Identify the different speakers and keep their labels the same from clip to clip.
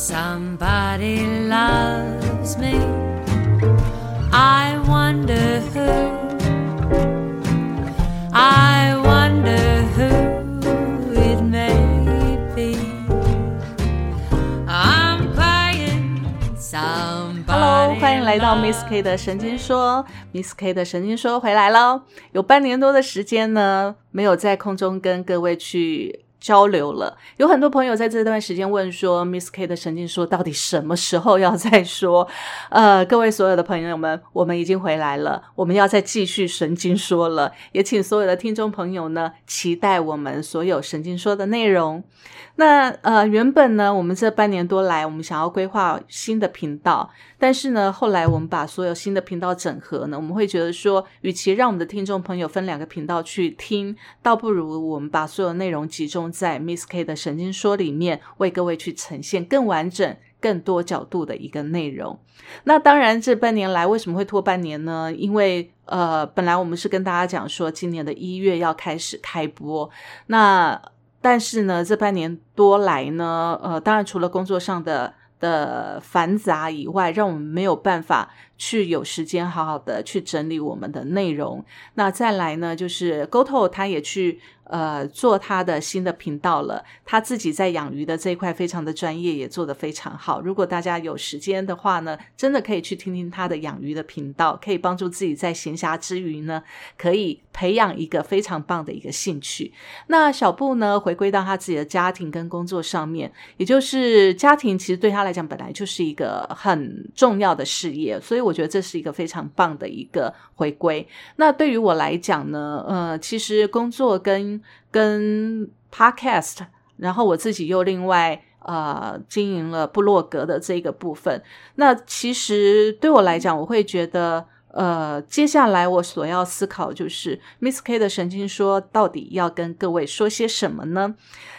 Speaker 1: Somebody loves me. I wonder who. I wonder who it may be. I'm crying. Somebody.
Speaker 2: Hello，欢迎来到 Miss K 的神经说。Miss K 的神经说回来喽，有半年多的时间呢，没有在空中跟各位去交流了。有很多朋友在这段时间问说，Miss K 的神经说到底什么时候要再说？呃，各位所有的朋友们，我们已经回来了，我们要再继续神经说了。也请所有的听众朋友呢，期待我们所有神经说的内容。那呃，原本呢，我们这半年多来，我们想要规划新的频道，但是呢，后来我们把所有新的频道整合呢，我们会觉得说，与其让我们的听众朋友分两个频道去听，倒不如我们把所有内容集中在 Miss K 的神经说里面，为各位去呈现更完整、更多角度的一个内容。那当然，这半年来为什么会拖半年呢？因为呃，本来我们是跟大家讲说，今年的一月要开始开播，那。但是呢，这半年多来呢，呃，当然除了工作上的的繁杂以外，让我们没有办法去有时间好好的去整理我们的内容。那再来呢，就是 GoTo 他也去呃做他的新的频道了，他自己在养鱼的这一块非常的专业，也做得非常好。如果大家有时间的话呢，真的可以去听听他的养鱼的频道，可以帮助自己在闲暇之余呢，可以培养一个非常棒的一个兴趣。那小布呢，回归到他自己的家庭跟工作上面，也就是家庭其实对他来讲本来就是一个很重要的事业，所以我觉得这是一个非常棒的一个回归。那对于我来讲呢，呃，其实工作跟跟 podcast，然后我自己又另外呃经营了部落格的这个部分，那其实对我来讲，我会觉得。呃，接下来我所要思考就是 Miss K 的神经说到底要跟各位说些什么呢？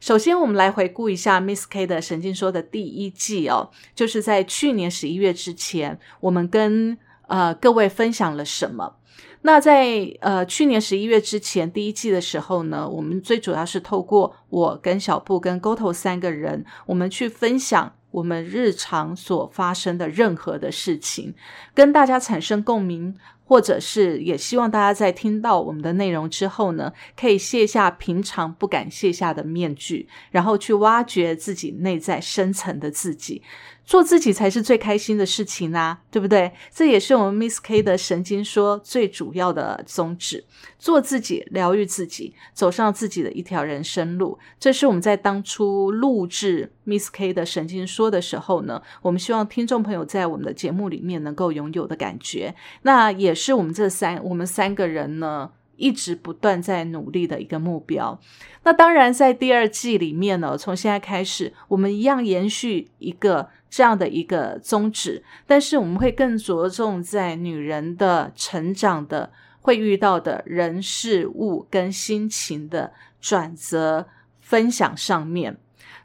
Speaker 2: 首先，我们来回顾一下 Miss K 的神经说的第一季哦，就是在去年十一月之前，我们跟呃各位分享了什么？那在呃去年十一月之前第一季的时候呢，我们最主要是透过我跟小布跟沟头三个人，我们去分享。我们日常所发生的任何的事情，跟大家产生共鸣，或者是也希望大家在听到我们的内容之后呢，可以卸下平常不敢卸下的面具，然后去挖掘自己内在深层的自己。做自己才是最开心的事情啊，对不对？这也是我们 Miss K 的神经说最主要的宗旨：做自己，疗愈自己，走上自己的一条人生路。这是我们在当初录制 Miss K 的神经说的时候呢，我们希望听众朋友在我们的节目里面能够拥有的感觉。那也是我们这三我们三个人呢一直不断在努力的一个目标。那当然，在第二季里面呢，从现在开始，我们一样延续一个。这样的一个宗旨，但是我们会更着重在女人的成长的会遇到的人事物跟心情的转折分享上面。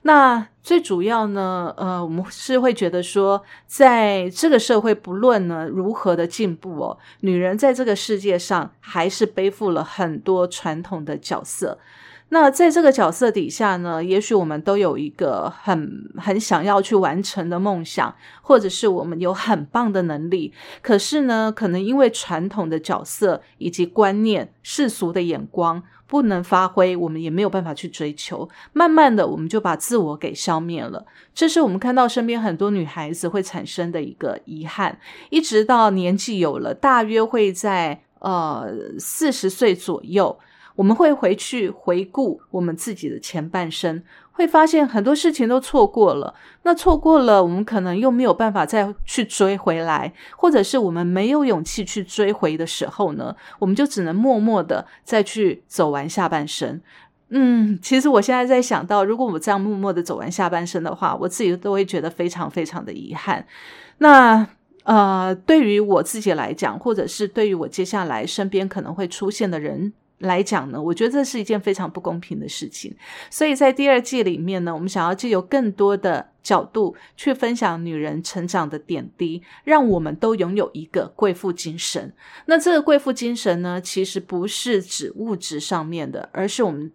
Speaker 2: 那最主要呢，呃，我们是会觉得说，在这个社会，不论呢如何的进步哦，女人在这个世界上还是背负了很多传统的角色。那在这个角色底下呢，也许我们都有一个很很想要去完成的梦想，或者是我们有很棒的能力。可是呢，可能因为传统的角色以及观念、世俗的眼光不能发挥，我们也没有办法去追求。慢慢的，我们就把自我给消灭了。这是我们看到身边很多女孩子会产生的一个遗憾。一直到年纪有了，大约会在呃四十岁左右。我们会回去回顾我们自己的前半生，会发现很多事情都错过了。那错过了，我们可能又没有办法再去追回来，或者是我们没有勇气去追回的时候呢，我们就只能默默的再去走完下半生。嗯，其实我现在在想到，如果我这样默默的走完下半生的话，我自己都会觉得非常非常的遗憾。那呃，对于我自己来讲，或者是对于我接下来身边可能会出现的人。来讲呢，我觉得这是一件非常不公平的事情。所以在第二季里面呢，我们想要借由更多的角度去分享女人成长的点滴，让我们都拥有一个贵妇精神。那这个贵妇精神呢，其实不是指物质上面的，而是我们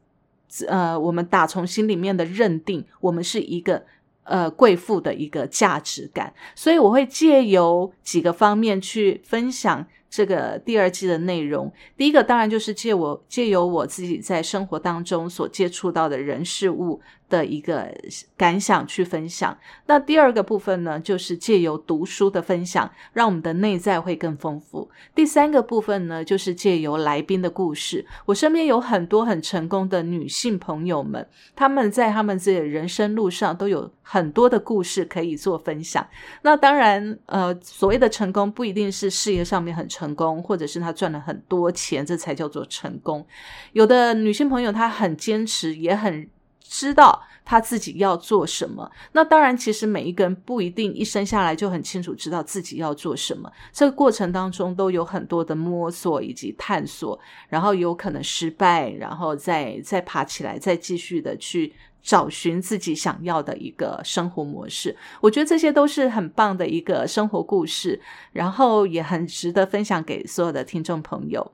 Speaker 2: 呃，我们打从心里面的认定，我们是一个。呃贵妇的一个价值感，所以我会借由几个方面去分享。这个第二季的内容，第一个当然就是借我借由我自己在生活当中所接触到的人事物的一个感想去分享。那第二个部分呢，就是借由读书的分享，让我们的内在会更丰富。第三个部分呢，就是借由来宾的故事。我身边有很多很成功的女性朋友们，她们在她们自己的人生路上都有很多的故事可以做分享。那当然，呃，所谓的成功不一定是事业上面很成。功，或者是她赚了很多钱，这才叫做成功。有的女性朋友她很坚持，也很 知道他自己要做什么。那当然，其实每一个人不一定一生下来就很清楚知道自己要做什么。这个过程当中都有很多的摸索以及探索，然后有可能失败，然后再再爬起来，再继续的去。找寻自己想要的一个生活模式，我觉得这些都是很棒的一个生活故事，然后也很值得分享给所有的听众朋友。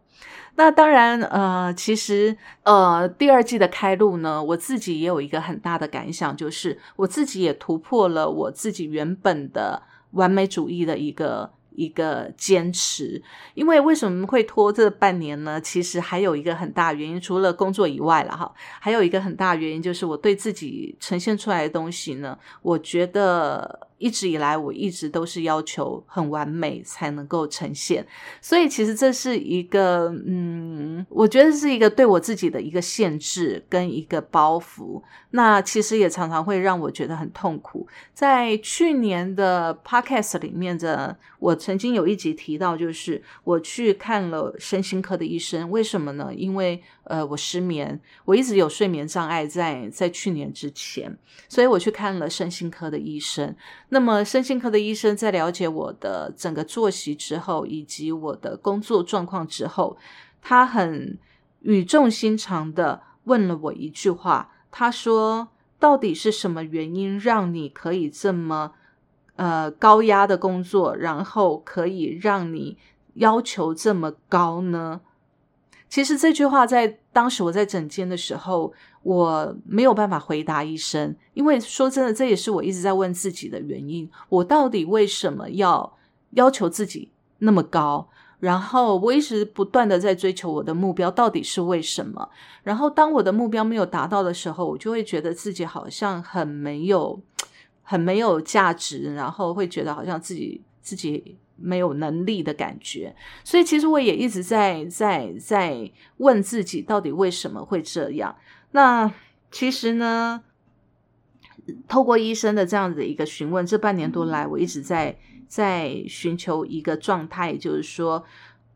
Speaker 2: 那当然，呃，其实，呃，第二季的开录呢，我自己也有一个很大的感想，就是我自己也突破了我自己原本的完美主义的一个。一个坚持，因为为什么会拖这半年呢？其实还有一个很大原因，除了工作以外了哈，还有一个很大原因就是我对自己呈现出来的东西呢，我觉得。一直以来，我一直都是要求很完美才能够呈现，所以其实这是一个，嗯，我觉得是一个对我自己的一个限制跟一个包袱。那其实也常常会让我觉得很痛苦。在去年的 podcast 里面的，我曾经有一集提到，就是我去看了身心科的医生，为什么呢？因为呃，我失眠，我一直有睡眠障碍，在在去年之前，所以我去看了身心科的医生。那么，身心科的医生在了解我的整个作息之后，以及我的工作状况之后，他很语重心长的问了我一句话，他说：“到底是什么原因让你可以这么呃高压的工作，然后可以让你要求这么高呢？”其实这句话在当时我在诊间的时候，我没有办法回答医生，因为说真的，这也是我一直在问自己的原因：我到底为什么要要求自己那么高？然后我一直不断的在追求我的目标，到底是为什么？然后当我的目标没有达到的时候，我就会觉得自己好像很没有、很没有价值，然后会觉得好像自己自己。没有能力的感觉，所以其实我也一直在在在问自己，到底为什么会这样？那其实呢，透过医生的这样子的一个询问，这半年多来，我一直在在寻求一个状态，就是说，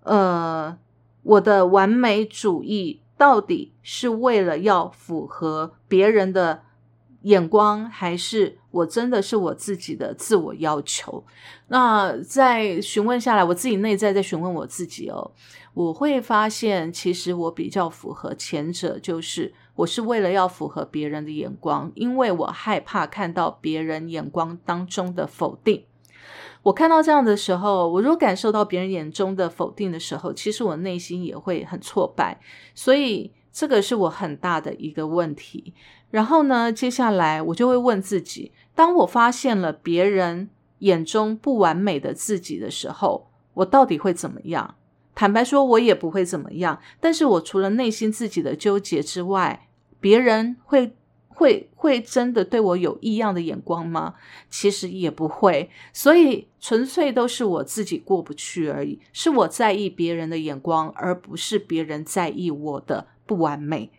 Speaker 2: 呃，我的完美主义到底是为了要符合别人的。眼光还是我真的是我自己的自我要求。那在询问下来，我自己内在在询问我自己哦，我会发现其实我比较符合前者，就是我是为了要符合别人的眼光，因为我害怕看到别人眼光当中的否定。我看到这样的时候，我如果感受到别人眼中的否定的时候，其实我内心也会很挫败。所以这个是我很大的一个问题。然后呢，接下来我就会问自己：当我发现了别人眼中不完美的自己的时候，我到底会怎么样？坦白说，我也不会怎么样。但是我除了内心自己的纠结之外，别人会会会真的对我有异样的眼光吗？其实也不会。所以纯粹都是我自己过不去而已，是我在意别人的眼光，而不是别人在意我的不完美。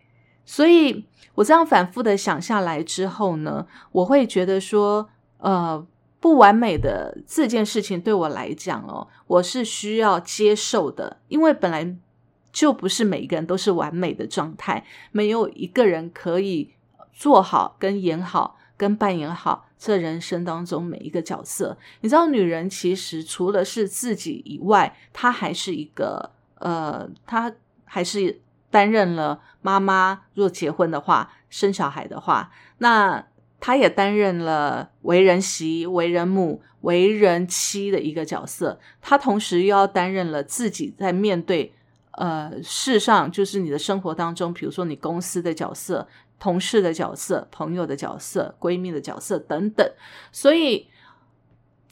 Speaker 2: 所以，我这样反复的想下来之后呢，我会觉得说，呃，不完美的这件事情对我来讲哦，我是需要接受的，因为本来就不是每一个人都是完美的状态，没有一个人可以做好、跟演好、跟扮演好这人生当中每一个角色。你知道，女人其实除了是自己以外，她还是一个，呃，她还是。担任了妈妈，若结婚的话，生小孩的话，那她也担任了为人媳、为人母、为人妻的一个角色。她同时又要担任了自己在面对呃世上，就是你的生活当中，比如说你公司的角色，同事的角色、朋友的角色、闺蜜的角色等等。所以，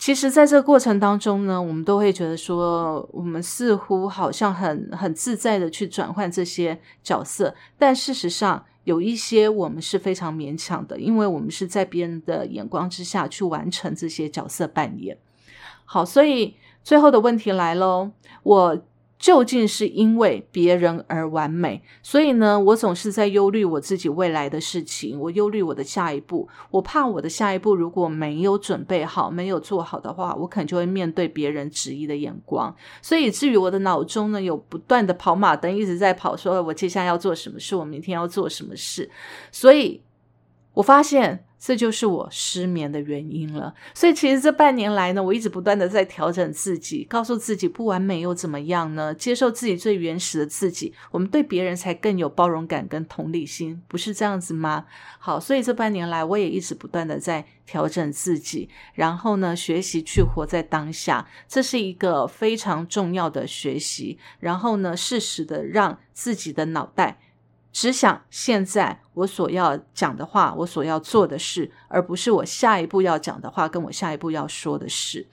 Speaker 2: 其实在这个过程当中呢，我们都会觉得说，我们似乎好像很很自在的去转换这些角色，但事实上。有一些我们是非常勉强的，因为我们是在别人的眼光之下去完成这些角色扮演。好，所以最后的问题来喽，我。究竟是因为别人而完美，所以呢，我总是在忧虑我自己未来的事情，我忧虑我的下一步，我怕我的下一步如果没有准备好、没有做好的话，我可能就会面对别人质疑的眼光，所以至于我的脑中呢，有不断的跑马灯一直在跑，说我接下来要做什么事，我明天要做什么事，所以我发现。这就是我失眠的原因了。所以其实这半年来呢，我一直不断的在调整自己，告诉自己不完美又怎么样呢？接受自己最原始的自己，我们对别人才更有包容感跟同理心，不是这样子吗？好，所以这半年来，我也一直不断的在调整自己，然后呢，学习去活在当下，这是一个非常重要的学习。然后呢，适时的让自己的脑袋。只想现在我所要讲的话，我所要做的事，而不是我下一步要讲的话，跟我下一步要说的事。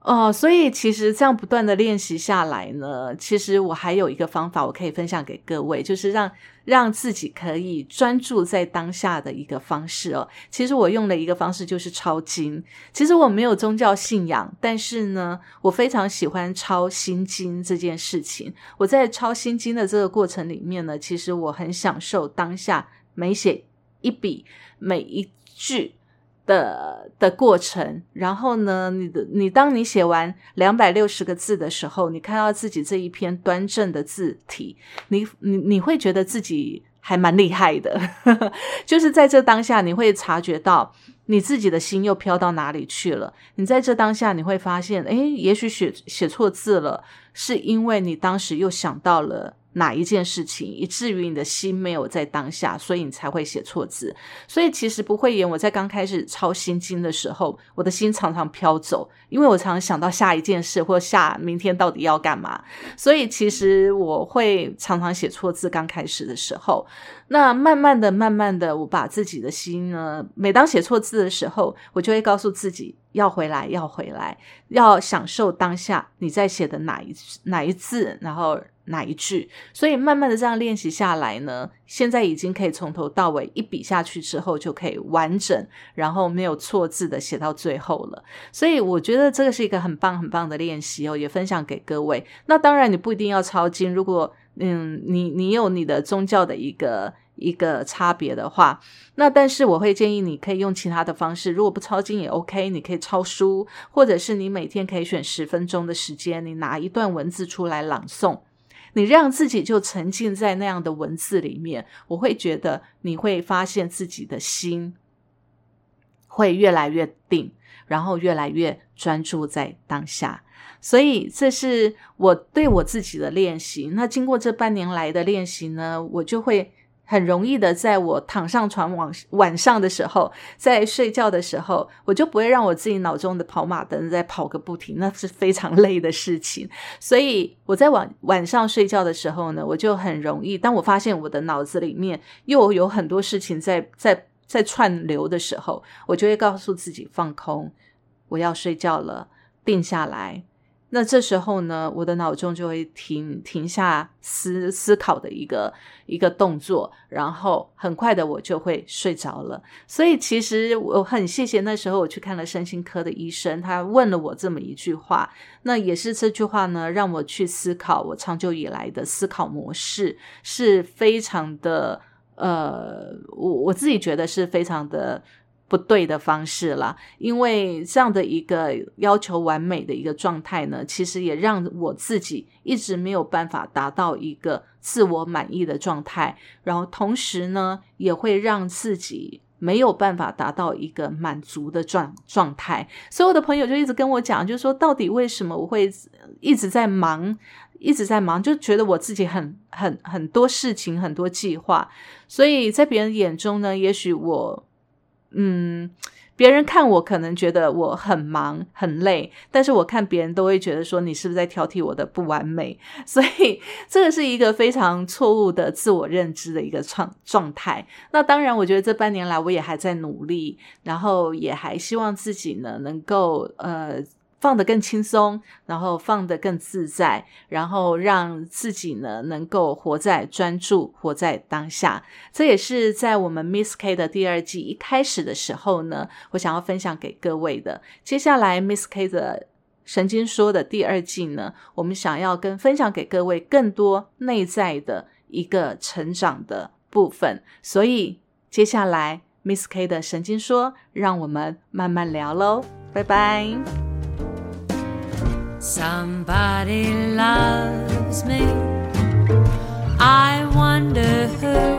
Speaker 2: 哦，所以其实这样不断的练习下来呢，其实我还有一个方法，我可以分享给各位，就是让让自己可以专注在当下的一个方式哦。其实我用的一个方式就是抄经。其实我没有宗教信仰，但是呢，我非常喜欢抄心经这件事情。我在抄心经的这个过程里面呢，其实我很享受当下每写一笔每一句。的的过程，然后呢，你的你当你写完两百六十个字的时候，你看到自己这一篇端正的字体，你你你会觉得自己还蛮厉害的，就是在这当下，你会察觉到你自己的心又飘到哪里去了。你在这当下，你会发现，诶，也许写写错字了，是因为你当时又想到了。哪一件事情，以至于你的心没有在当下，所以你才会写错字。所以其实不会演。我在刚开始抄心经的时候，我的心常常飘走，因为我常常想到下一件事或下明天到底要干嘛。所以其实我会常常写错字。刚开始的时候，那慢慢的、慢慢的，我把自己的心呢，每当写错字的时候，我就会告诉自己要回来，要回来，要享受当下你在写的哪一哪一字，然后。哪一句？所以慢慢的这样练习下来呢，现在已经可以从头到尾一笔下去之后就可以完整，然后没有错字的写到最后了。所以我觉得这个是一个很棒很棒的练习哦，也分享给各位。那当然你不一定要抄经，如果嗯你你有你的宗教的一个一个差别的话，那但是我会建议你可以用其他的方式，如果不抄经也 OK，你可以抄书，或者是你每天可以选十分钟的时间，你拿一段文字出来朗诵。你让自己就沉浸在那样的文字里面，我会觉得你会发现自己的心会越来越定，然后越来越专注在当下。所以这是我对我自己的练习。那经过这半年来的练习呢，我就会。很容易的，在我躺上床晚晚上的时候，在睡觉的时候，我就不会让我自己脑中的跑马灯在跑个不停，那是非常 累的事情。所以我在晚晚上睡觉的时候呢，我就很容易，当我发现我的脑子里面又有很多事情在在在串流的时候，我就会告诉自己放空，我要睡觉了，定下来。那这时候呢，我的脑中就会停停下思思考的一个一个动作，然后很快的我就会睡着了。所以其实我很谢谢那时候我去看了身心科的医生，他问了我这么一句话，那也是这句话呢，让我去思考我长久以来的思考模式是非常的呃，我我自己觉得是非常的。不对的方式啦，因为这样的一个要求完美的一个状态呢，其实也让我自己一直没有办法达到一个自我满意的状态，然后同时呢，也会让自己没有办法达到一个满足的状状态。所有的朋友就一直跟我讲，就是说到底为什么我会一直在忙，一直在忙，就觉得我自己很很很多事情，很多计划，所以在别人眼中呢，也许我。嗯，别人看我可能觉得我很忙很累，但是我看别人都会觉得说你是不是在挑剔我的不完美？所以这个是一个非常错误的自我认知的一个状状态。那当然，我觉得这半年来我也还在努力，然后也还希望自己呢能够呃。放得更轻松，然后放得更自在，然后让自己呢能够活在专注，活在当下。这也是在我们 Miss K 的第二季一开始的时候呢，我想要分享给各位的。接下来 Miss K 的神经说的第二季呢，我们想要跟分享给各位更多内在的一个成长的部分。所以接下来 Miss K 的神经说，让我们慢慢聊喽，拜拜。
Speaker 1: Somebody loves me. I wonder who.